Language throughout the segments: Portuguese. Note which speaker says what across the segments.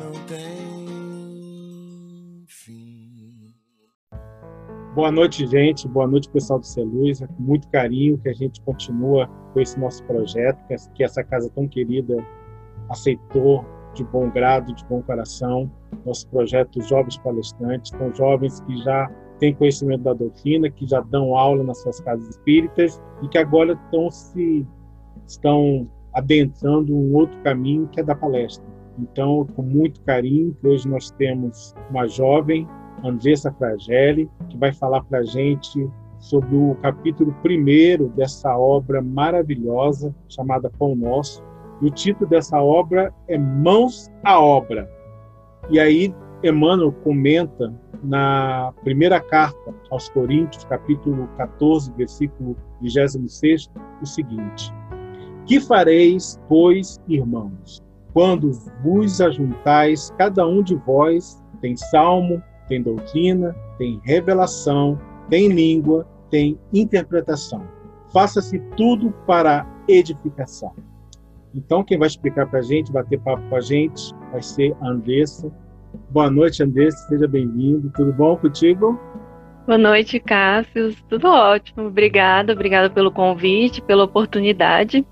Speaker 1: não tem fim.
Speaker 2: Boa noite, gente. Boa noite, pessoal do Celuz. É com muito carinho que a gente continua com esse nosso projeto, que essa casa tão querida aceitou de bom grado, de bom coração. Nosso projeto Jovens Palestrantes, são jovens que já têm conhecimento da doutrina, que já dão aula nas suas casas espíritas e que agora estão se estão adentrando um outro caminho que é da palestra. Então, com muito carinho, hoje nós temos uma jovem, Andressa Fragelli, que vai falar para a gente sobre o capítulo primeiro dessa obra maravilhosa chamada Pão Nosso. E o título dessa obra é Mãos à Obra. E aí, Emmanuel comenta na primeira carta aos Coríntios, capítulo 14, versículo 26, o seguinte: Que fareis, pois, irmãos? Quando vos ajuntais, cada um de vós tem salmo, tem doutrina, tem revelação, tem língua, tem interpretação. Faça-se tudo para edificação. Então, quem vai explicar para a gente, bater papo com a gente, vai ser a Andressa. Boa noite, Andressa, seja bem-vindo. Tudo bom contigo?
Speaker 3: Boa noite, Cássio. Tudo ótimo. Obrigada, obrigada pelo convite, pela oportunidade.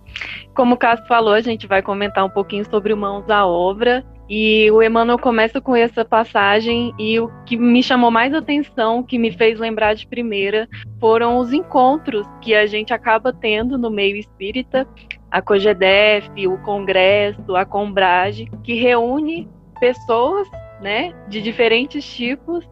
Speaker 3: Como o Cássio falou, a gente vai comentar um pouquinho sobre o Mãos à Obra. E o Emmanuel começa com essa passagem e o que me chamou mais atenção, que me fez lembrar de primeira, foram os encontros que a gente acaba tendo no meio espírita, a COGEDEF, o Congresso, a Combrage, que reúne pessoas, né, de diferentes tipos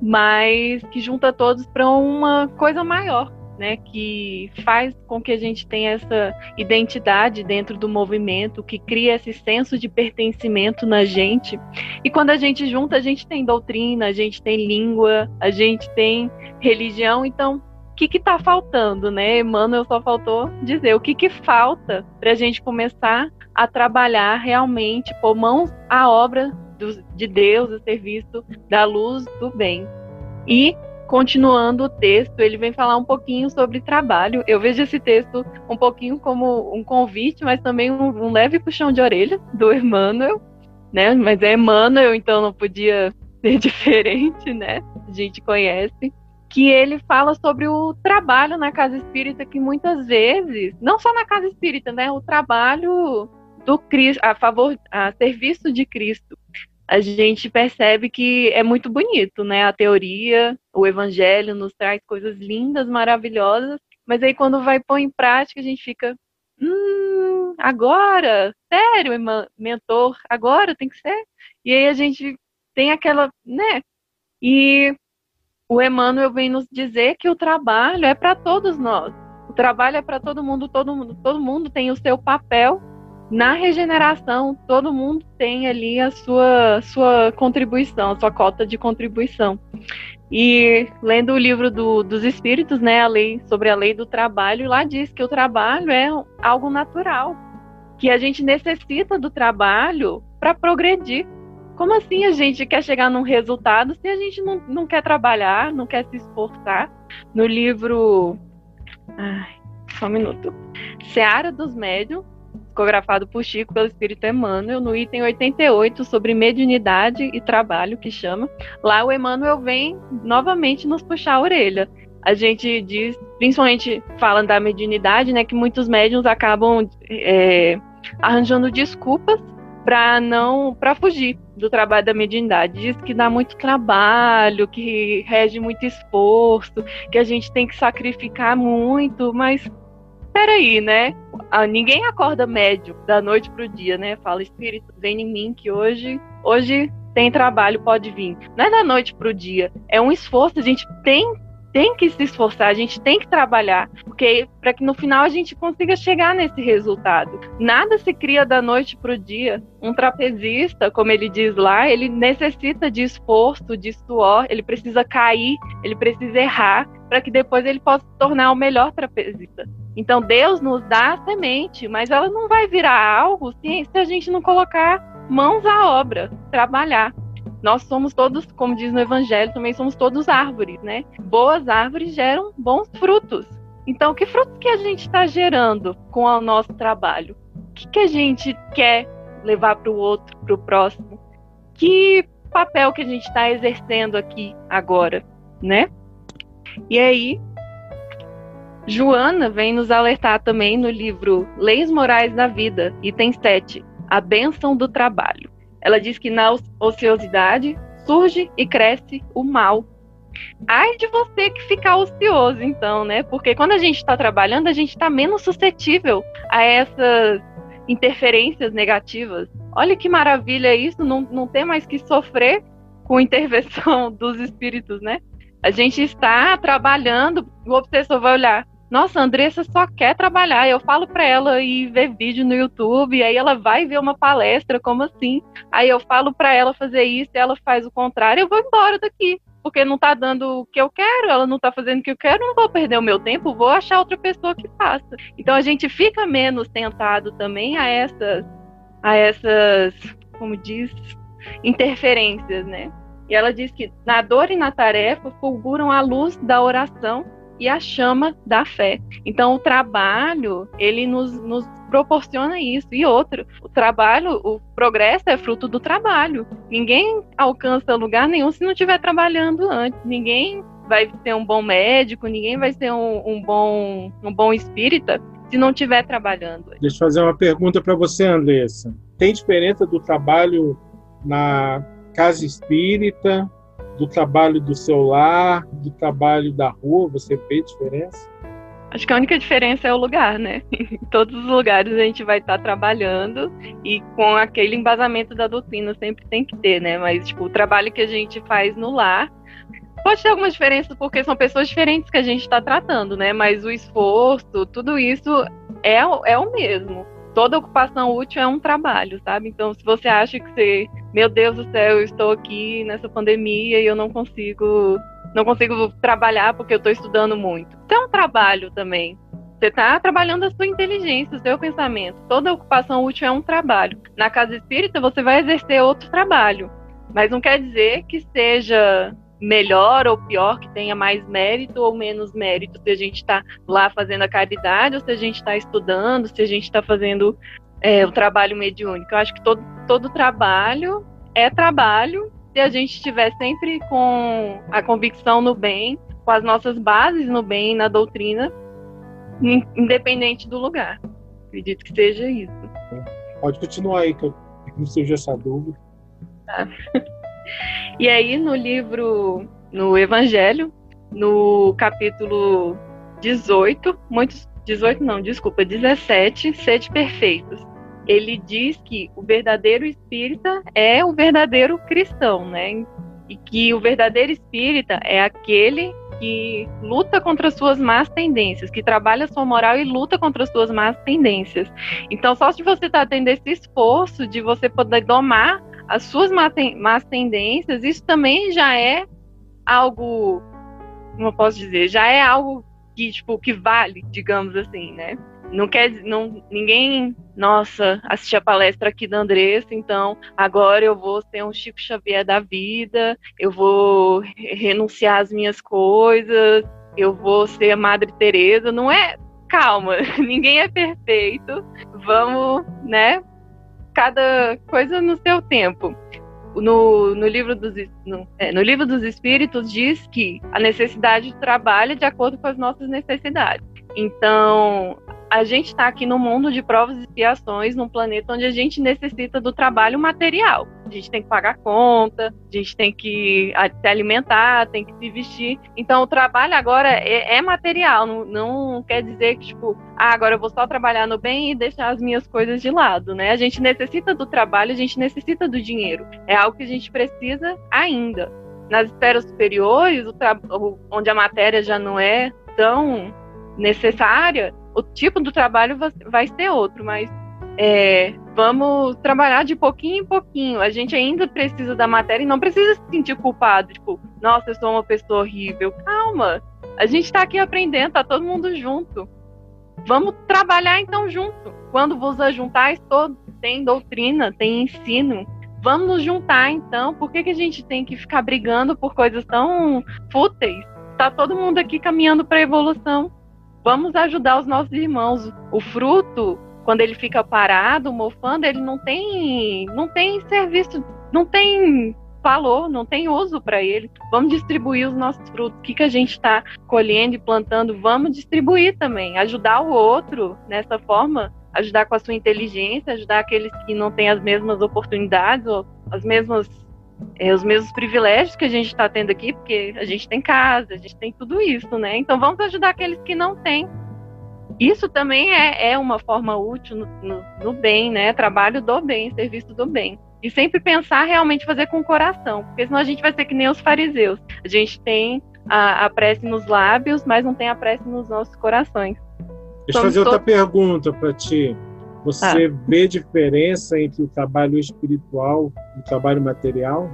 Speaker 3: mas que junta todos para uma coisa maior, né, que faz com que a gente tenha essa identidade dentro do movimento, que cria esse senso de pertencimento na gente. E quando a gente junta, a gente tem doutrina, a gente tem língua, a gente tem religião, então o que está faltando, né? Emmanuel só faltou dizer o que, que falta para a gente começar a trabalhar realmente, pôr mãos à obra do, de Deus, a serviço da luz do bem. E continuando o texto, ele vem falar um pouquinho sobre trabalho. Eu vejo esse texto um pouquinho como um convite, mas também um, um leve puxão de orelha do Emmanuel, né? Mas é Emmanuel, então não podia ser diferente, né? A gente conhece. Que ele fala sobre o trabalho na casa espírita, que muitas vezes, não só na casa espírita, né? O trabalho do Cristo, a favor, a serviço de Cristo a gente percebe que é muito bonito, né? A teoria, o evangelho nos traz coisas lindas, maravilhosas, mas aí quando vai pôr em prática, a gente fica, hum, agora, sério, mentor, agora tem que ser. E aí a gente tem aquela, né? E o Emmanuel vem nos dizer que o trabalho é para todos nós. O trabalho é para todo mundo, todo mundo, todo mundo tem o seu papel na regeneração, todo mundo tem ali a sua, sua contribuição, a sua cota de contribuição. E lendo o livro do, dos Espíritos, né, a lei sobre a lei do trabalho, lá diz que o trabalho é algo natural, que a gente necessita do trabalho para progredir. Como assim a gente quer chegar num resultado se a gente não, não quer trabalhar, não quer se esforçar? No livro. Ai, só um minuto. Seara dos Médios, psicografado por Chico pelo Espírito Emmanuel, no item 88, sobre mediunidade e trabalho, que chama. Lá o Emmanuel vem novamente nos puxar a orelha. A gente diz, principalmente falando da mediunidade, né, que muitos médiums acabam é, arranjando desculpas para não para fugir do trabalho da mediunidade. Diz que dá muito trabalho, que rege muito esforço, que a gente tem que sacrificar muito, mas peraí, né? Ah, ninguém acorda médio da noite pro dia, né? Fala, espírito, vem em mim que hoje, hoje tem trabalho, pode vir. Não é da noite pro dia, é um esforço, a gente tem tem que se esforçar, a gente tem que trabalhar, porque para que no final a gente consiga chegar nesse resultado. Nada se cria da noite para o dia. Um trapezista, como ele diz lá, ele necessita de esforço, de suor, ele precisa cair, ele precisa errar, para que depois ele possa se tornar o melhor trapezista. Então Deus nos dá a semente, mas ela não vai virar algo se, se a gente não colocar mãos à obra, trabalhar. Nós somos todos, como diz no Evangelho, também somos todos árvores, né? Boas árvores geram bons frutos. Então, que frutos que a gente está gerando com o nosso trabalho? O que, que a gente quer levar para o outro, para o próximo? que papel que a gente está exercendo aqui agora, né? E aí, Joana vem nos alertar também no livro Leis Morais da Vida, item 7, A Bênção do Trabalho. Ela diz que na ociosidade surge e cresce o mal. Ai de você que ficar ocioso, então, né? Porque quando a gente está trabalhando, a gente está menos suscetível a essas interferências negativas. Olha que maravilha isso, não, não ter mais que sofrer com intervenção dos espíritos, né? A gente está trabalhando, o obsessor vai olhar. Nossa, a Andressa só quer trabalhar. Eu falo para ela ir ver vídeo no YouTube, aí ela vai ver uma palestra, como assim? Aí eu falo para ela fazer isso, ela faz o contrário, eu vou embora daqui porque não tá dando o que eu quero, ela não tá fazendo o que eu quero, não vou perder o meu tempo, vou achar outra pessoa que faça. Então a gente fica menos tentado também a essas, a essas, como diz, interferências, né? E ela diz que na dor e na tarefa fulguram a luz da oração e a chama da fé. Então o trabalho, ele nos, nos proporciona isso. E outro, o trabalho, o progresso é fruto do trabalho. Ninguém alcança lugar nenhum se não estiver trabalhando antes. Ninguém vai ser um bom médico, ninguém vai ser um, um bom, um bom espírita se não estiver trabalhando.
Speaker 2: Deixa eu fazer uma pergunta para você, Andressa. Tem diferença do trabalho na casa espírita, do trabalho do seu lar, do trabalho da rua? Você vê diferença?
Speaker 3: Acho que a única diferença é o lugar, né? Em todos os lugares a gente vai estar trabalhando e com aquele embasamento da doutrina sempre tem que ter, né? Mas, tipo, o trabalho que a gente faz no lar pode ter algumas diferenças porque são pessoas diferentes que a gente está tratando, né? Mas o esforço, tudo isso é, é o mesmo. Toda ocupação útil é um trabalho, sabe? Então, se você acha que você, meu Deus do céu, eu estou aqui nessa pandemia e eu não consigo não consigo trabalhar porque eu estou estudando muito. Isso é um trabalho também. Você está trabalhando a sua inteligência, o seu pensamento. Toda ocupação útil é um trabalho. Na casa espírita, você vai exercer outro trabalho. Mas não quer dizer que seja melhor ou pior, que tenha mais mérito ou menos mérito, se a gente está lá fazendo a caridade, ou se a gente está estudando, se a gente está fazendo é, o trabalho mediúnico. Eu acho que todo, todo trabalho é trabalho se a gente estiver sempre com a convicção no bem, com as nossas bases no bem, na doutrina, independente do lugar. Acredito que seja isso.
Speaker 2: Pode continuar aí, que eu não surgiu essa dúvida.
Speaker 3: Tá. E aí, no livro, no Evangelho, no capítulo 18, muitos, 18 não, desculpa, 17, sede perfeitos ele diz que o verdadeiro espírita é o verdadeiro cristão, né? E que o verdadeiro espírita é aquele que luta contra as suas más tendências, que trabalha sua moral e luta contra as suas más tendências. Então, só se você está tendo esse esforço de você poder domar as suas más tendências, isso também já é algo, como eu posso dizer, já é algo que, tipo, que vale, digamos assim, né? Não quer não ninguém, nossa, assistir a palestra aqui da Andressa, então agora eu vou ser um Chico Xavier da vida, eu vou renunciar às minhas coisas, eu vou ser a Madre Teresa, não é? Calma, ninguém é perfeito. Vamos, né? Cada coisa no seu tempo. No, no, livro dos, no, é, no livro dos Espíritos diz que a necessidade de trabalho é de acordo com as nossas necessidades. Então, a gente está aqui no mundo de provas e expiações, num planeta onde a gente necessita do trabalho material. A gente tem que pagar conta, a gente tem que se alimentar, tem que se vestir. Então, o trabalho agora é, é material, não, não, quer dizer que, tipo, ah, agora eu vou só trabalhar no bem e deixar as minhas coisas de lado, né? A gente necessita do trabalho, a gente necessita do dinheiro. É algo que a gente precisa ainda. Nas esferas superiores, onde a matéria já não é tão necessária, o tipo do trabalho vai ser outro, mas é, vamos trabalhar de pouquinho em pouquinho. A gente ainda precisa da matéria e não precisa se sentir culpado, tipo, nossa, eu sou uma pessoa horrível. Calma, a gente está aqui aprendendo, tá todo mundo junto. Vamos trabalhar então junto. Quando vos ajuntais todos, tem doutrina, tem ensino. Vamos nos juntar então. Por que, que a gente tem que ficar brigando por coisas tão fúteis? Tá todo mundo aqui caminhando para evolução. Vamos ajudar os nossos irmãos. O fruto, quando ele fica parado, mofando, ele não tem, não tem serviço não tem valor, não tem uso para ele. Vamos distribuir os nossos frutos. O que, que a gente está colhendo e plantando, vamos distribuir também. Ajudar o outro nessa forma, ajudar com a sua inteligência, ajudar aqueles que não têm as mesmas oportunidades ou as mesmas é, os mesmos privilégios que a gente está tendo aqui, porque a gente tem casa, a gente tem tudo isso, né? Então vamos ajudar aqueles que não têm. Isso também é, é uma forma útil no, no, no bem, né? Trabalho do bem, serviço do bem. E sempre pensar realmente fazer com o coração, porque senão a gente vai ser que nem os fariseus. A gente tem a, a prece nos lábios, mas não tem a prece nos nossos corações.
Speaker 2: Deixa eu fazer outra pergunta para ti. Você ah. vê diferença entre o trabalho espiritual e o trabalho material?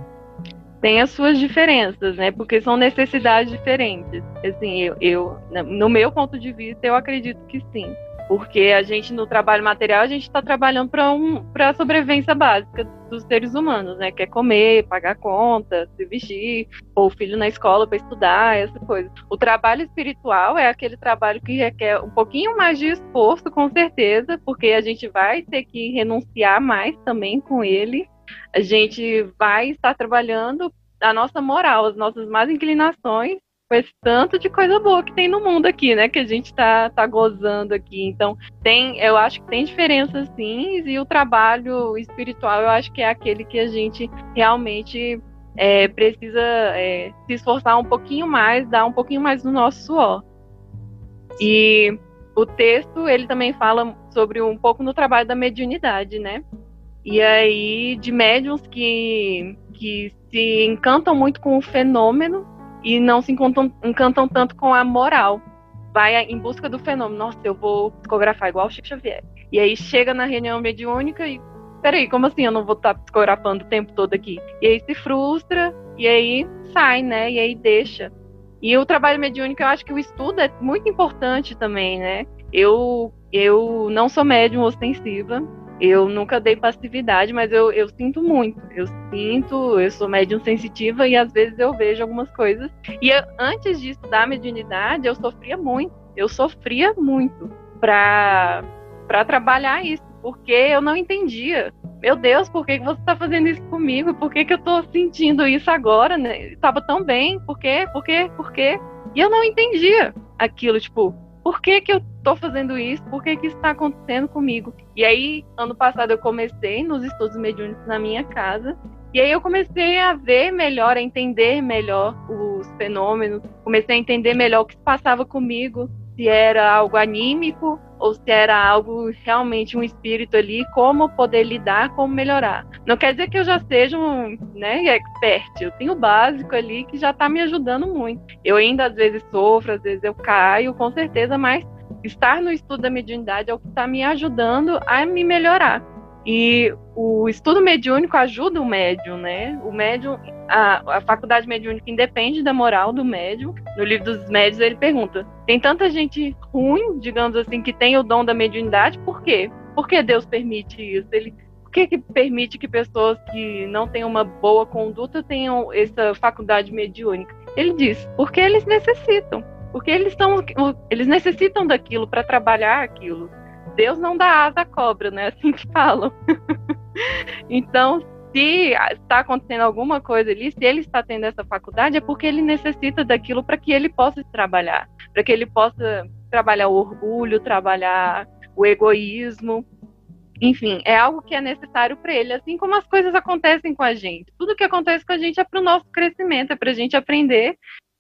Speaker 3: Tem as suas diferenças, né? Porque são necessidades diferentes. Assim, eu, eu no meu ponto de vista, eu acredito que sim. Porque a gente, no trabalho material, a gente está trabalhando para um, a sobrevivência básica dos seres humanos, né? Que é comer, pagar conta, se vestir, ou o filho na escola para estudar, essa coisa. O trabalho espiritual é aquele trabalho que requer um pouquinho mais de esforço, com certeza, porque a gente vai ter que renunciar mais também com ele. A gente vai estar trabalhando a nossa moral, as nossas más inclinações com esse tanto de coisa boa que tem no mundo aqui, né? Que a gente tá, tá gozando aqui. Então, tem, eu acho que tem diferenças sim, e o trabalho espiritual eu acho que é aquele que a gente realmente é, precisa é, se esforçar um pouquinho mais, dar um pouquinho mais do nosso suor. E o texto, ele também fala sobre um pouco no trabalho da mediunidade, né? E aí, de médiums que, que se encantam muito com o fenômeno e não se encantam, encantam tanto com a moral. Vai em busca do fenômeno. Nossa, eu vou psicografar igual o Chico Xavier. E aí chega na reunião mediúnica e. Peraí, como assim eu não vou estar tá psicografando o tempo todo aqui? E aí se frustra, e aí sai, né? E aí deixa. E o trabalho mediúnico, eu acho que o estudo é muito importante também, né? Eu, eu não sou médium ostensiva, eu nunca dei passividade, mas eu, eu sinto muito. Eu sinto, eu sou médium sensitiva e às vezes eu vejo algumas coisas. E eu, antes de estudar mediunidade, eu sofria muito. Eu sofria muito para trabalhar isso, porque eu não entendia. Meu Deus, por que você está fazendo isso comigo? Por que, que eu estou sentindo isso agora? Né? Estava tão bem, por quê? Por quê? Por quê? E eu não entendia aquilo, tipo, por que, que eu estou fazendo isso? Por que, que isso está acontecendo comigo? E aí, ano passado, eu comecei nos estudos mediúnicos na minha casa. E aí eu comecei a ver melhor, a entender melhor os fenômenos, comecei a entender melhor o que se passava comigo, se era algo anímico ou se era algo realmente um espírito ali, como poder lidar, como melhorar. Não quer dizer que eu já seja um né, expert, eu tenho o básico ali que já está me ajudando muito. Eu ainda às vezes sofro, às vezes eu caio, com certeza, mas estar no estudo da mediunidade é o que está me ajudando a me melhorar. E o estudo mediúnico ajuda o médium, né? O médium, a, a faculdade mediúnica independe da moral do médium. No livro dos médios ele pergunta: tem tanta gente ruim, digamos assim, que tem o dom da mediunidade, por quê? Por que Deus permite isso? Ele, por que, que permite que pessoas que não têm uma boa conduta tenham essa faculdade mediúnica? Ele diz: porque eles necessitam. Porque eles, são, eles necessitam daquilo para trabalhar aquilo. Deus não dá asa à cobra, né? Assim que falam. então, se está acontecendo alguma coisa ali, se ele está tendo essa faculdade, é porque ele necessita daquilo para que ele possa trabalhar, para que ele possa trabalhar o orgulho, trabalhar o egoísmo. Enfim, é algo que é necessário para ele, assim como as coisas acontecem com a gente. Tudo que acontece com a gente é para o nosso crescimento, é para a gente aprender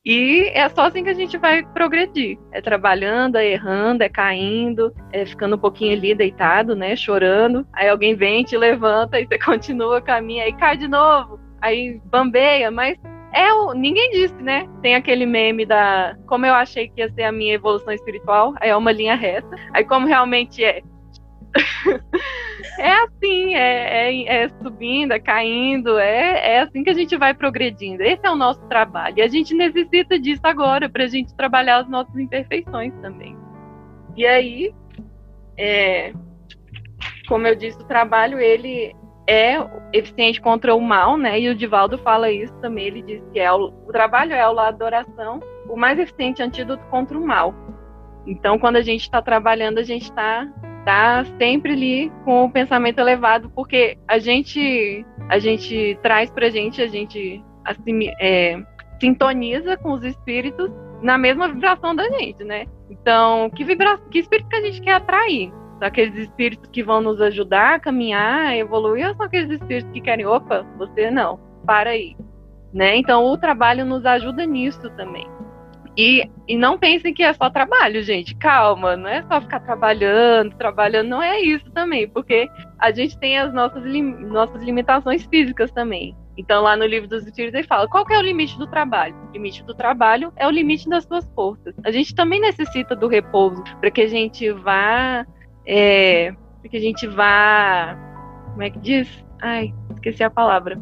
Speaker 3: e é só assim que a gente vai progredir. É trabalhando, é errando, é caindo, é ficando um pouquinho ali deitado, né? Chorando. Aí alguém vem, te levanta, e você continua, caminha, aí cai de novo, aí bambeia, mas é o. Ninguém disse, né? Tem aquele meme da. Como eu achei que ia ser a minha evolução espiritual, aí é uma linha reta. Aí, como realmente é, é assim, é, é, é, subindo, é caindo, é, é assim que a gente vai progredindo. Esse é o nosso trabalho. E a gente necessita disso agora para a gente trabalhar as nossas imperfeições também. E aí, é, como eu disse, o trabalho ele é eficiente contra o mal, né? E o Divaldo fala isso também. Ele diz que é o, o trabalho é o lado da oração, o mais eficiente antídoto contra o mal. Então, quando a gente está trabalhando, a gente está tá sempre ali com o pensamento elevado, porque a gente a gente traz pra gente, a gente assim, é, sintoniza com os espíritos na mesma vibração da gente, né? Então, que vibra... que espírito que a gente quer atrair? São aqueles espíritos que vão nos ajudar a caminhar, a evoluir, ou são aqueles espíritos que querem, opa, você não, para aí. Né? Então, o trabalho nos ajuda nisso também. E, e não pensem que é só trabalho, gente. Calma, não é só ficar trabalhando, trabalhando, não é isso também, porque a gente tem as nossas, lim nossas limitações físicas também. Então, lá no livro dos Espíritos, ele fala: qual é o limite do trabalho? O limite do trabalho é o limite das suas forças. A gente também necessita do repouso para que a gente vá. É, para que a gente vá. Como é que diz? Ai, esqueci a palavra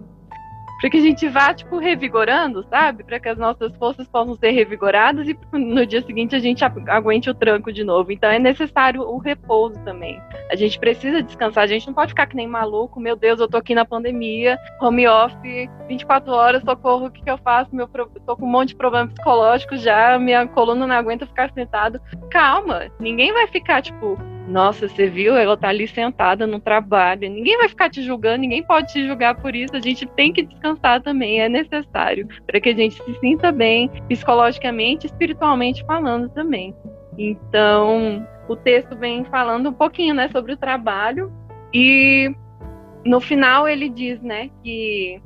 Speaker 3: para que a gente vá, tipo, revigorando, sabe? Para que as nossas forças possam ser revigoradas e no dia seguinte a gente aguente o tranco de novo. Então é necessário o repouso também. A gente precisa descansar, a gente não pode ficar que nem maluco, meu Deus, eu tô aqui na pandemia, home office, 24 horas, socorro, o que, que eu faço? Meu, tô com um monte de problema psicológico já, minha coluna não aguenta ficar sentado. Calma, ninguém vai ficar, tipo, nossa, você viu? Ela tá ali sentada no trabalho. Ninguém vai ficar te julgando, ninguém pode te julgar por isso. A gente tem que descansar também, é necessário, para que a gente se sinta bem psicologicamente, espiritualmente falando também. Então, o texto vem falando um pouquinho, né, sobre o trabalho e no final ele diz, né, que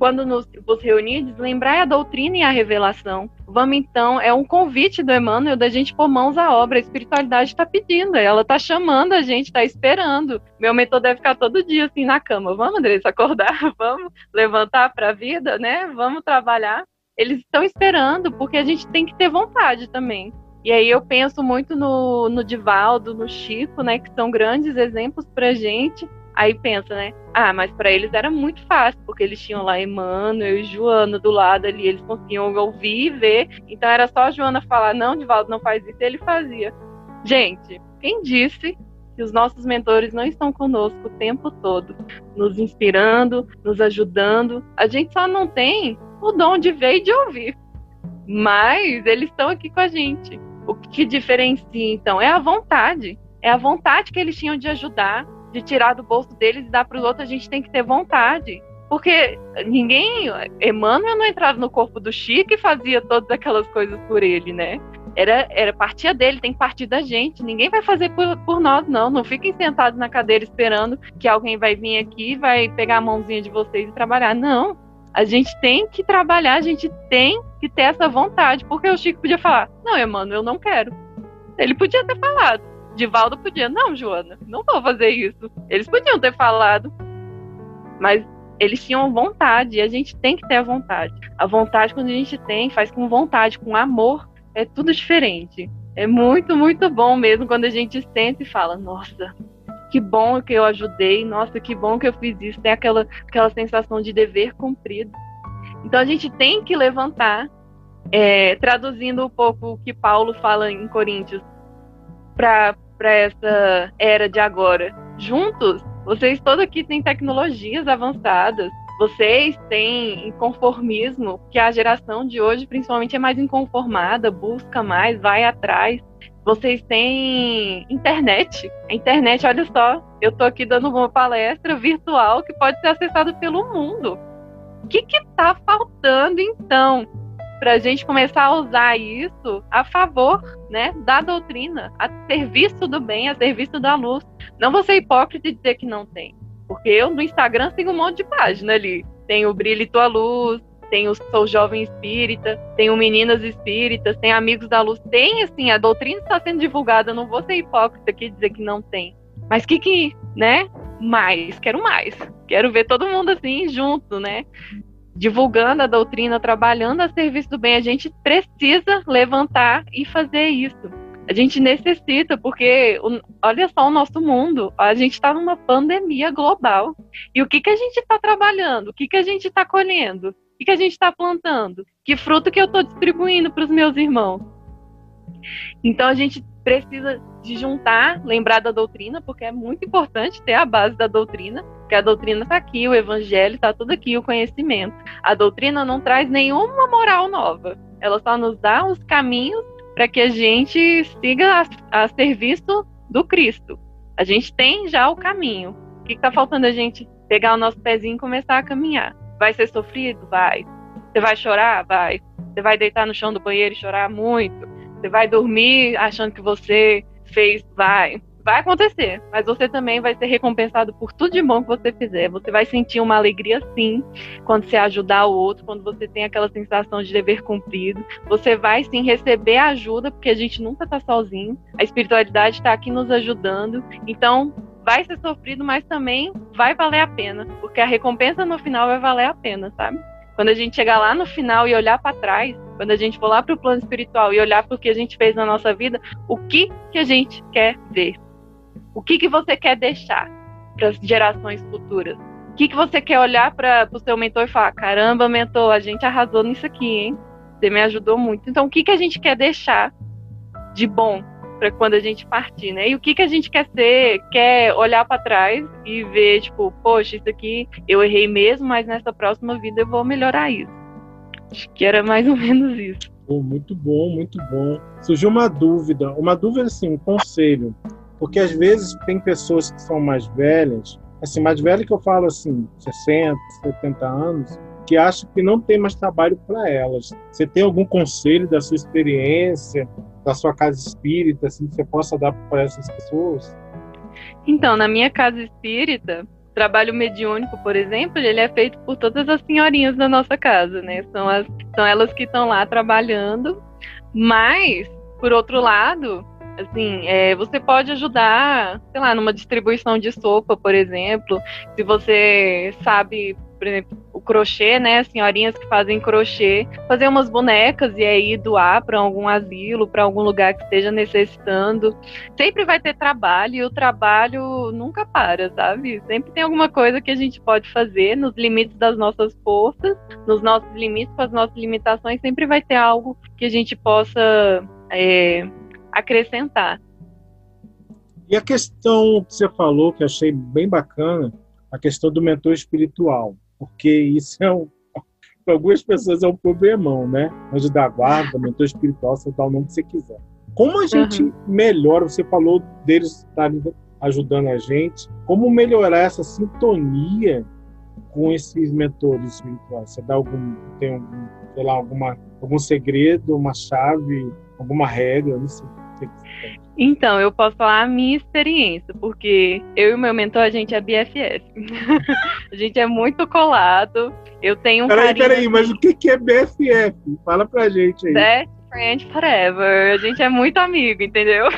Speaker 3: quando nos, vos reunirdes, lembrai a doutrina e a revelação. Vamos então, é um convite do Emmanuel da gente pôr mãos à obra. A espiritualidade está pedindo, ela está chamando a gente, está esperando. Meu mentor deve ficar todo dia assim na cama. Vamos, Andressa, acordar, vamos levantar para a vida, né? Vamos trabalhar. Eles estão esperando, porque a gente tem que ter vontade também. E aí eu penso muito no, no Divaldo, no Chico, né? Que são grandes exemplos para gente Aí pensa, né? Ah, mas para eles era muito fácil, porque eles tinham lá Emmanuel e Joana do lado ali, eles conseguiam ouvir e ver. Então era só a Joana falar, não, Divaldo, não faz isso, e ele fazia. Gente, quem disse que os nossos mentores não estão conosco o tempo todo, nos inspirando, nos ajudando? A gente só não tem o dom de ver e de ouvir. Mas eles estão aqui com a gente. O que diferencia, então, é a vontade. É a vontade que eles tinham de ajudar, de tirar do bolso deles e dar para os outros, a gente tem que ter vontade. Porque ninguém. Emmanuel não entrava no corpo do Chico e fazia todas aquelas coisas por ele, né? Era, era partia dele, tem que partir da gente. Ninguém vai fazer por, por nós, não. Não fiquem sentados na cadeira esperando que alguém vai vir aqui, vai pegar a mãozinha de vocês e trabalhar. Não. A gente tem que trabalhar, a gente tem que ter essa vontade. Porque o Chico podia falar: Não, Emmanuel, eu não quero. Ele podia ter falado. Divaldo podia, não, Joana, não vou fazer isso. Eles podiam ter falado, mas eles tinham vontade, e a gente tem que ter a vontade. A vontade, quando a gente tem, faz com vontade, com amor, é tudo diferente. É muito, muito bom mesmo quando a gente senta e fala, nossa, que bom que eu ajudei, nossa, que bom que eu fiz isso. Tem aquela, aquela sensação de dever cumprido. Então a gente tem que levantar, é, traduzindo um pouco o que Paulo fala em Coríntios, para essa era de agora. Juntos, vocês todos aqui têm tecnologias avançadas, vocês têm inconformismo, que a geração de hoje principalmente é mais inconformada, busca mais, vai atrás. Vocês têm internet. A internet, olha só, eu estou aqui dando uma palestra virtual que pode ser acessada pelo mundo. O que está faltando então para a gente começar a usar isso a favor né, da doutrina, a serviço do bem, a serviço da luz. Não ser hipócrita e dizer que não tem. Porque eu no Instagram sigo um monte de página ali. Tem o Brilho e Tua Luz, tem o Sou Jovem Espírita, tem o Meninas Espíritas, tem Amigos da Luz. Tem, assim, a doutrina está sendo divulgada. Não vou ser hipócrita aqui e dizer que não tem. Mas que que, né? Mais, quero mais. Quero ver todo mundo assim junto, né? Divulgando a doutrina, trabalhando a serviço do bem, a gente precisa levantar e fazer isso. A gente necessita, porque olha só o nosso mundo, a gente está numa pandemia global. E o que, que a gente está trabalhando? O que, que a gente está colhendo? O que, que a gente está plantando? Que fruto que eu estou distribuindo para os meus irmãos? Então a gente precisa de juntar, lembrar da doutrina, porque é muito importante ter a base da doutrina, que a doutrina está aqui, o evangelho está tudo aqui, o conhecimento. A doutrina não traz nenhuma moral nova, ela só nos dá os caminhos para que a gente siga a, a serviço do Cristo. A gente tem já o caminho. O que está faltando a gente pegar o nosso pezinho e começar a caminhar? Vai ser sofrido? Vai. Você vai chorar? Vai. Você vai deitar no chão do banheiro e chorar muito? Você vai dormir achando que você fez? Vai. Vai acontecer, mas você também vai ser recompensado por tudo de bom que você fizer. Você vai sentir uma alegria sim quando você ajudar o outro, quando você tem aquela sensação de dever cumprido. Você vai sim receber ajuda, porque a gente nunca está sozinho. A espiritualidade está aqui nos ajudando. Então, vai ser sofrido, mas também vai valer a pena, porque a recompensa no final vai valer a pena, sabe? Quando a gente chegar lá no final e olhar para trás, quando a gente for lá para o plano espiritual e olhar para o que a gente fez na nossa vida, o que que a gente quer ver? O que, que você quer deixar para as gerações futuras? O que, que você quer olhar para o seu mentor e falar: caramba, mentor, a gente arrasou nisso aqui, hein? Você me ajudou muito. Então, o que, que a gente quer deixar de bom para quando a gente partir, né? E o que, que a gente quer ser? Quer olhar para trás e ver, tipo, poxa, isso aqui eu errei mesmo, mas nessa próxima vida eu vou melhorar isso. Acho que era mais ou menos isso.
Speaker 2: muito bom, muito bom. Surgiu uma dúvida, uma dúvida assim, um conselho. Porque às vezes tem pessoas que são mais velhas, assim, mais velha que eu falo assim, 60, 70 anos, que acham que não tem mais trabalho para elas. Você tem algum conselho da sua experiência, da sua casa espírita, assim, que você possa dar para essas pessoas?
Speaker 3: Então, na minha casa espírita, trabalho mediúnico, por exemplo, ele é feito por todas as senhorinhas da nossa casa, né? São, as, são elas que estão lá trabalhando. Mas, por outro lado, Assim, é, você pode ajudar, sei lá, numa distribuição de sopa, por exemplo. Se você sabe, por exemplo, o crochê, né? Senhorinhas que fazem crochê, fazer umas bonecas e aí doar para algum asilo, para algum lugar que esteja necessitando. Sempre vai ter trabalho e o trabalho nunca para, sabe? Sempre tem alguma coisa que a gente pode fazer nos limites das nossas forças, nos nossos limites, com as nossas limitações, sempre vai ter algo que a gente possa é, acrescentar.
Speaker 2: E a questão que você falou, que achei bem bacana, a questão do mentor espiritual, porque isso é um, para algumas pessoas é um problemão, né? Anjo da guarda, mentor espiritual, você dá o nome que você quiser. Como a gente uhum. melhora, você falou deles estarem ajudando a gente, como melhorar essa sintonia com esses mentores espirituais? Você dá algum, tem algum, sei lá, alguma, algum segredo, uma chave, alguma regra, não sei.
Speaker 3: Então, eu posso falar a minha experiência, porque eu e o meu mentor, a gente é BFF. a gente é muito colado. Eu tenho um
Speaker 2: peraí,
Speaker 3: carinho...
Speaker 2: Peraí, mas o que é BFF? Fala pra gente aí.
Speaker 3: Best Friend Forever. A gente é muito amigo, entendeu?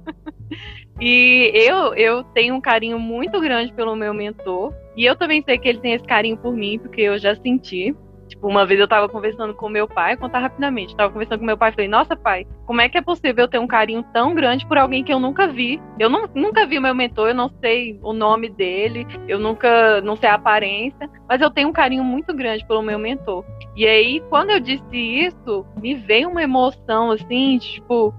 Speaker 3: e eu, eu tenho um carinho muito grande pelo meu mentor. E eu também sei que ele tem esse carinho por mim, porque eu já senti. Tipo, uma vez eu tava conversando com meu pai, contar rapidamente. tava conversando com meu pai falei: Nossa, pai, como é que é possível eu ter um carinho tão grande por alguém que eu nunca vi? Eu não, nunca vi o meu mentor, eu não sei o nome dele, eu nunca, não sei a aparência, mas eu tenho um carinho muito grande pelo meu mentor. E aí, quando eu disse isso, me veio uma emoção assim, tipo,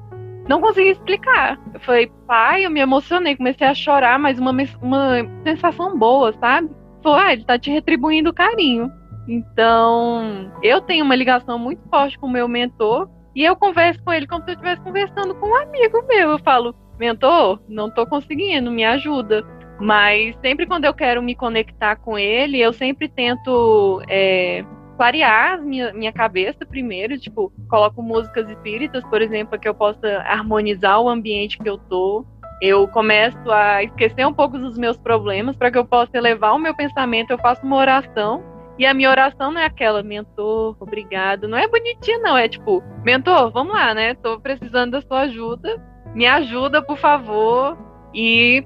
Speaker 3: não consegui explicar. Eu falei, pai, eu me emocionei, comecei a chorar, mas uma, uma sensação boa, sabe? Falei, ah, ele tá te retribuindo carinho. Então, eu tenho uma ligação muito forte com o meu mentor e eu converso com ele como se eu estivesse conversando com um amigo meu. Eu falo, mentor, não estou conseguindo, me ajuda. Mas sempre quando eu quero me conectar com ele, eu sempre tento é, clarear minha, minha cabeça primeiro, tipo, coloco músicas espíritas, por exemplo, que eu possa harmonizar o ambiente que eu tô. Eu começo a esquecer um pouco dos meus problemas para que eu possa elevar o meu pensamento. Eu faço uma oração e a minha oração não é aquela, mentor, obrigado. Não é bonitinha, não. É tipo, mentor, vamos lá, né? Tô precisando da sua ajuda. Me ajuda, por favor. E.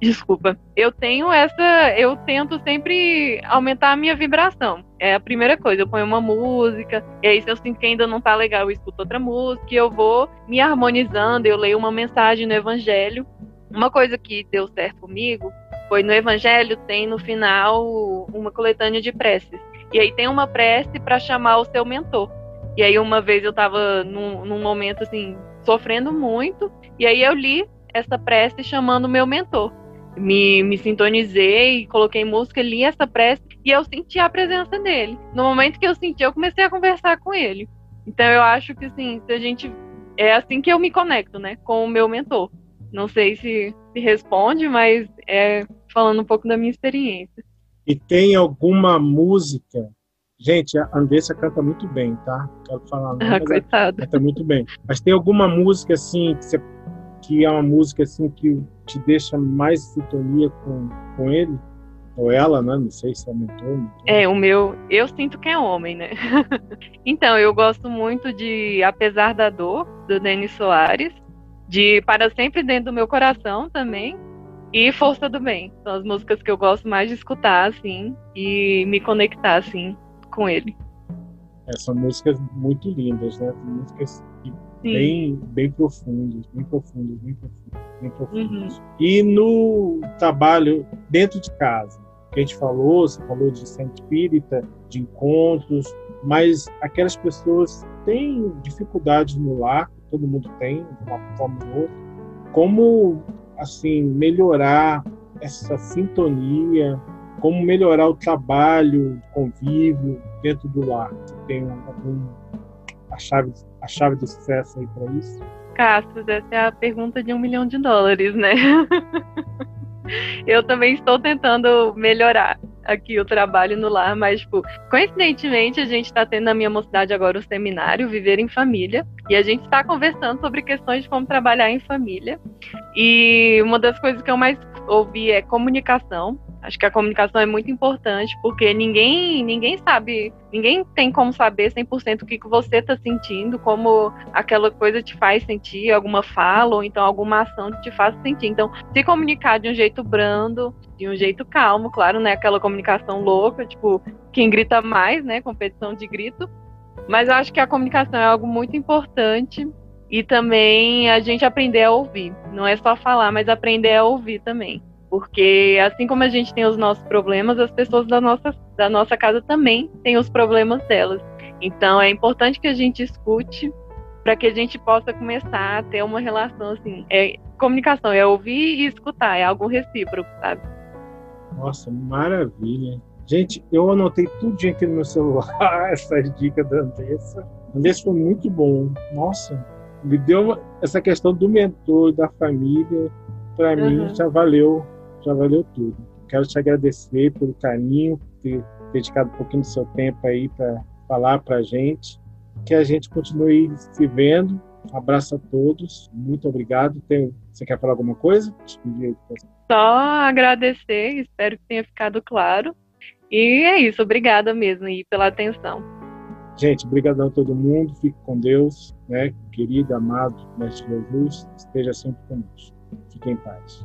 Speaker 3: Desculpa. Eu tenho essa. Eu tento sempre aumentar a minha vibração. É a primeira coisa. Eu ponho uma música. E aí, se eu sinto que ainda não tá legal, eu escuto outra música. E eu vou me harmonizando. Eu leio uma mensagem no Evangelho. Uma coisa que deu certo comigo foi no Evangelho, tem no final uma coletânea de preces. E aí tem uma prece para chamar o seu mentor. E aí uma vez eu estava num, num, momento assim, sofrendo muito, e aí eu li essa prece chamando o meu mentor. Me, me sintonizei, coloquei música, li essa prece e eu senti a presença dele. No momento que eu senti, eu comecei a conversar com ele. Então eu acho que assim, se a gente é assim que eu me conecto, né, com o meu mentor Não sei se, se responde, mas é falando um pouco da minha experiência.
Speaker 2: E tem alguma música Gente, a Andressa canta muito bem, tá? Quero falar não,
Speaker 3: ah, coitada.
Speaker 2: Canta muito bem. Mas tem alguma música assim que, você, que é uma música assim que te deixa mais em sintonia com, com ele? Ou ela, né? Não sei se aumentou. aumentou.
Speaker 3: É, o meu, eu sinto que é homem, né? então, eu gosto muito de Apesar da Dor, do Denis Soares, de Para Sempre Dentro do Meu Coração também, e Força do Bem. São as músicas que eu gosto mais de escutar, assim, e me conectar, assim, com ele.
Speaker 2: É, são músicas muito lindas, né? Músicas bem, bem profundas, bem profundas, bem profundas, bem profundas. Uhum. E no trabalho dentro de casa, que a gente falou, você falou de centro espírita, de encontros, mas aquelas pessoas têm dificuldades no lar, todo mundo tem, de uma forma ou outra. Como, assim, melhorar essa sintonia, como melhorar o trabalho, o convívio dentro do lar. Tem algum a chave a chave do sucesso aí para isso?
Speaker 3: Castro, essa é a pergunta de um milhão de dólares, né? Eu também estou tentando melhorar aqui o trabalho no lar, mas, tipo, coincidentemente, a gente está tendo na minha mocidade agora o seminário Viver em Família, e a gente está conversando sobre questões de como trabalhar em família. E uma das coisas que eu mais ouvi é comunicação. Acho que a comunicação é muito importante, porque ninguém ninguém sabe, ninguém tem como saber 100% o que, que você está sentindo, como aquela coisa te faz sentir, alguma fala ou então alguma ação te faz sentir. Então, se comunicar de um jeito brando, de um jeito calmo, claro, né? Aquela comunicação louca, tipo, quem grita mais, né? Competição de grito. Mas eu acho que a comunicação é algo muito importante e também a gente aprender a ouvir. Não é só falar, mas aprender a ouvir também. Porque assim como a gente tem os nossos problemas, as pessoas da nossa, da nossa casa também têm os problemas delas. Então é importante que a gente escute para que a gente possa começar a ter uma relação assim. É, comunicação é ouvir e escutar, é algo recíproco, sabe?
Speaker 2: Nossa, maravilha. Gente, eu anotei tudo aqui no meu celular, essas dicas da Andressa. Andressa foi muito bom. Nossa, me deu essa questão do mentor, da família. Para uhum. mim já valeu já valeu tudo. Quero te agradecer pelo carinho, por ter dedicado um pouquinho do seu tempo aí para falar para a gente. Que a gente continue se vendo. Um abraço a todos. Muito obrigado. Tem, você quer falar alguma coisa?
Speaker 3: Só agradecer. Espero que tenha ficado claro. E é isso. Obrigada mesmo e pela atenção.
Speaker 2: Gente, obrigado a todo mundo. Fique com Deus, né? Querido, amado Mestre Jesus, esteja sempre conosco. Fique em paz.